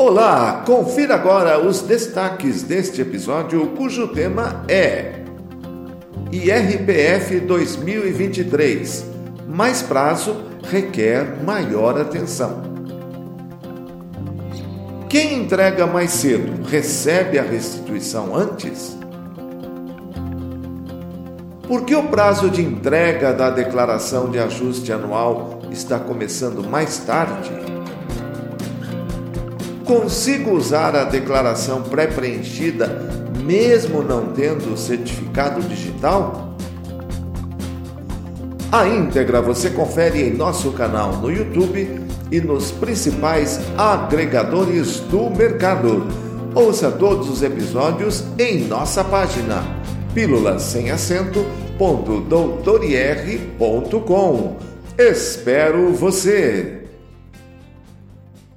Olá, confira agora os destaques deste episódio, cujo tema é IRPF 2023. Mais prazo requer maior atenção. Quem entrega mais cedo recebe a restituição antes? Por que o prazo de entrega da declaração de ajuste anual está começando mais tarde? Consigo usar a declaração pré-preenchida mesmo não tendo certificado digital? A íntegra você confere em nosso canal no YouTube e nos principais agregadores do mercado. Ouça todos os episódios em nossa página pílulas sem. Espero você!